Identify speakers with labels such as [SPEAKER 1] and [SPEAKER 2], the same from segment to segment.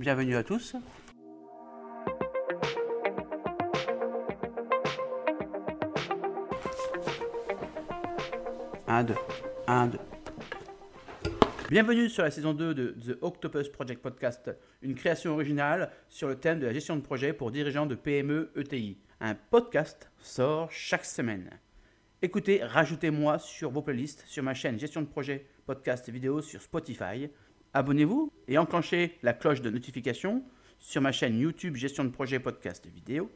[SPEAKER 1] bienvenue à tous. Un, deux, un, deux. Bienvenue sur la saison 2 de The Octopus Project Podcast, une création originale sur le thème de la gestion de projet pour dirigeants de PME ETI. Un podcast sort chaque semaine. Écoutez, rajoutez-moi sur vos playlists, sur ma chaîne Gestion de projet, podcast vidéo sur Spotify. Abonnez-vous et enclenchez la cloche de notification sur ma chaîne YouTube Gestion de projet, podcast vidéo.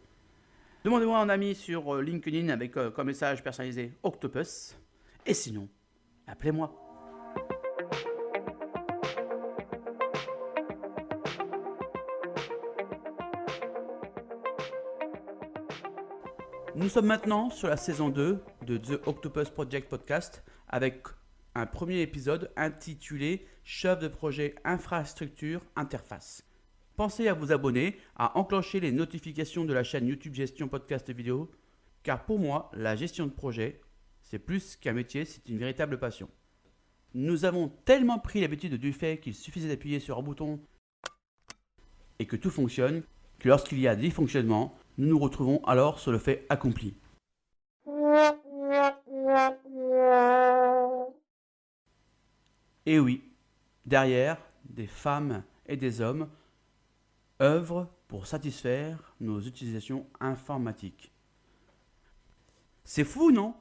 [SPEAKER 1] Demandez-moi un ami sur euh, LinkedIn avec euh, comme message personnalisé Octopus. Et sinon, appelez-moi. Nous sommes maintenant sur la saison 2 de The Octopus Project Podcast avec un premier épisode intitulé Chef de projet infrastructure interface. Pensez à vous abonner, à enclencher les notifications de la chaîne YouTube Gestion Podcast Vidéo, car pour moi, la gestion de projet, c'est plus qu'un métier, c'est une véritable passion. Nous avons tellement pris l'habitude du fait qu'il suffisait d'appuyer sur un bouton et que tout fonctionne, que lorsqu'il y a des dysfonctionnements, nous nous retrouvons alors sur le fait accompli. Et oui, derrière, des femmes et des hommes œuvrent pour satisfaire nos utilisations informatiques. C'est fou, non?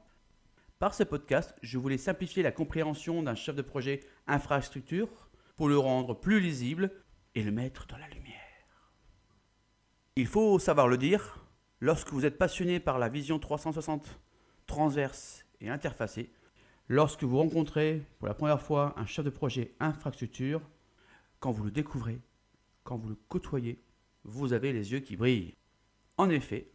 [SPEAKER 1] Par ce podcast, je voulais simplifier la compréhension d'un chef de projet infrastructure pour le rendre plus lisible et le mettre dans la lumière. Il faut savoir le dire, lorsque vous êtes passionné par la vision 360 transverse et interfacée, lorsque vous rencontrez pour la première fois un chef de projet infrastructure, quand vous le découvrez, quand vous le côtoyez, vous avez les yeux qui brillent. En effet,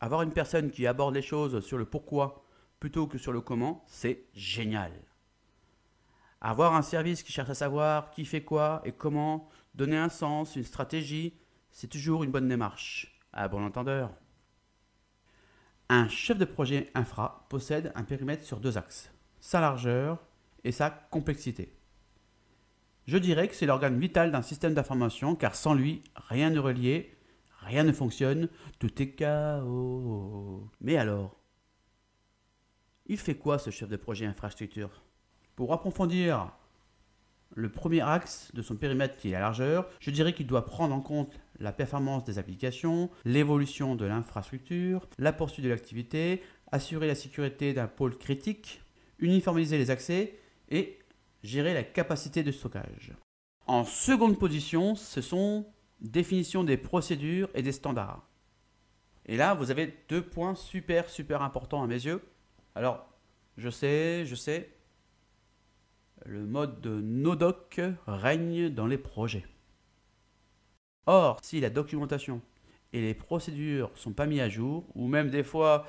[SPEAKER 1] avoir une personne qui aborde les choses sur le pourquoi plutôt que sur le comment, c'est génial. Avoir un service qui cherche à savoir qui fait quoi et comment, donner un sens, une stratégie, c'est toujours une bonne démarche, à bon entendeur. Un chef de projet infra possède un périmètre sur deux axes, sa largeur et sa complexité. Je dirais que c'est l'organe vital d'un système d'information car sans lui, rien ne relié, rien ne fonctionne, tout est chaos. Mais alors, il fait quoi ce chef de projet infrastructure? Pour approfondir le premier axe de son périmètre qui est la largeur, je dirais qu'il doit prendre en compte la performance des applications, l'évolution de l'infrastructure, la poursuite de l'activité, assurer la sécurité d'un pôle critique, uniformiser les accès et gérer la capacité de stockage. En seconde position, ce sont définition des procédures et des standards. Et là, vous avez deux points super super importants à mes yeux. Alors, je sais, je sais, le mode de NoDoc règne dans les projets. Or, si la documentation et les procédures sont pas mis à jour, ou même des fois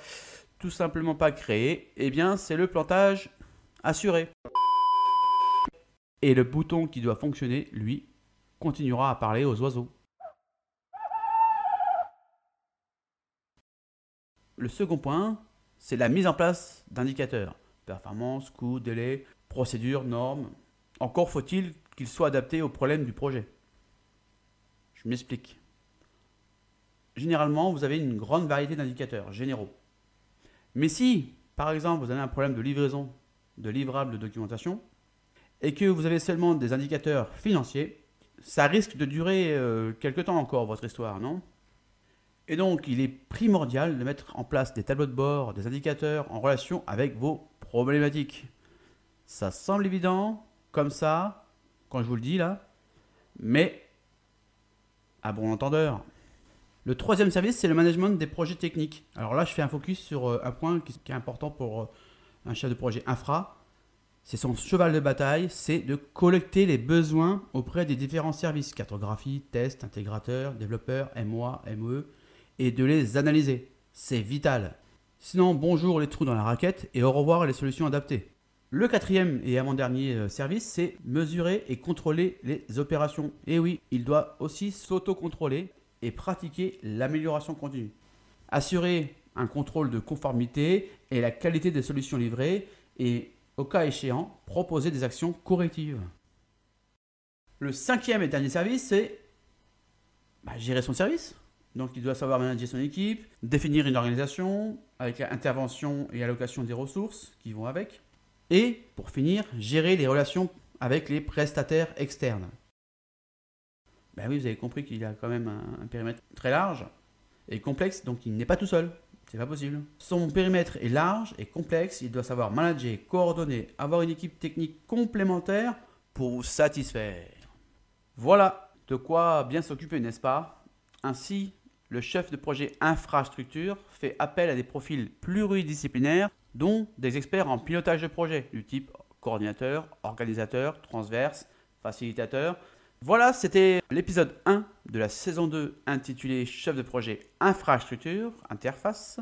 [SPEAKER 1] tout simplement pas créées, eh bien c'est le plantage assuré. Et le bouton qui doit fonctionner, lui, continuera à parler aux oiseaux. Le second point, c'est la mise en place d'indicateurs. Performance, coût, délai, procédures, normes. Encore faut-il qu'ils soient adaptés aux problèmes du projet. Je m'explique. Généralement, vous avez une grande variété d'indicateurs généraux. Mais si, par exemple, vous avez un problème de livraison de livrables de documentation et que vous avez seulement des indicateurs financiers, ça risque de durer euh, quelque temps encore votre histoire, non? Et donc, il est primordial de mettre en place des tableaux de bord, des indicateurs en relation avec vos problématiques. Ça semble évident, comme ça, quand je vous le dis là, mais à bon entendeur. Le troisième service, c'est le management des projets techniques. Alors là, je fais un focus sur euh, un point qui est important pour euh, un chef de projet infra. C'est son cheval de bataille, c'est de collecter les besoins auprès des différents services, cartographie, test, intégrateur, développeur, MOA, MOE, et de les analyser. C'est vital. Sinon, bonjour les trous dans la raquette et au revoir les solutions adaptées. Le quatrième et avant-dernier euh, service, c'est mesurer et contrôler les opérations. Et oui, il doit aussi s'auto-contrôler et pratiquer l'amélioration continue. Assurer un contrôle de conformité et la qualité des solutions livrées et, au cas échéant, proposer des actions correctives. Le cinquième et dernier service, c'est bah, gérer son service. Donc il doit savoir manager son équipe, définir une organisation avec l'intervention et allocation des ressources qui vont avec. Et pour finir, gérer les relations avec les prestataires externes. Ben oui, vous avez compris qu'il a quand même un, périmètre très large et complexe, donc il n'est pas tout seul. C'est pas possible. Son périmètre est large et complexe, il doit savoir manager, coordonner, avoir une équipe technique complémentaire pour vous satisfaire. Voilà de quoi bien s'occuper, n'est-ce pas? Ainsi, le chef de projet infrastructure fait appel à des profils pluridisciplinaires, dont des experts en pilotage de projet, du type coordinateur, organisateur, transverse, facilitateur. Voilà, c'était l'épisode 1 de la saison 2 intitulé Chef de projet infrastructure, interface.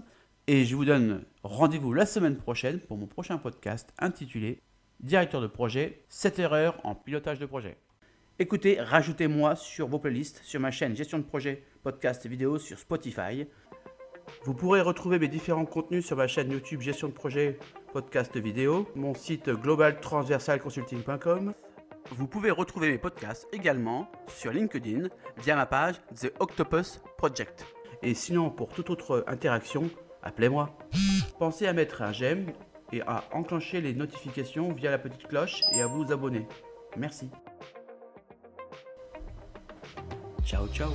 [SPEAKER 1] Et je vous donne rendez-vous la semaine prochaine pour mon prochain podcast intitulé Directeur de projet, 7 erreurs en pilotage de projet. Écoutez, rajoutez-moi sur vos playlists, sur ma chaîne Gestion de projet, podcast et vidéo sur Spotify. Vous pourrez retrouver mes différents contenus sur ma chaîne YouTube Gestion de projet, podcast vidéo, mon site globaltransversalconsulting.com. Vous pouvez retrouver mes podcasts également sur LinkedIn via ma page The Octopus Project. Et sinon, pour toute autre interaction, appelez-moi. Pensez à mettre un j'aime et à enclencher les notifications via la petite cloche et à vous abonner. Merci. Ciao ciao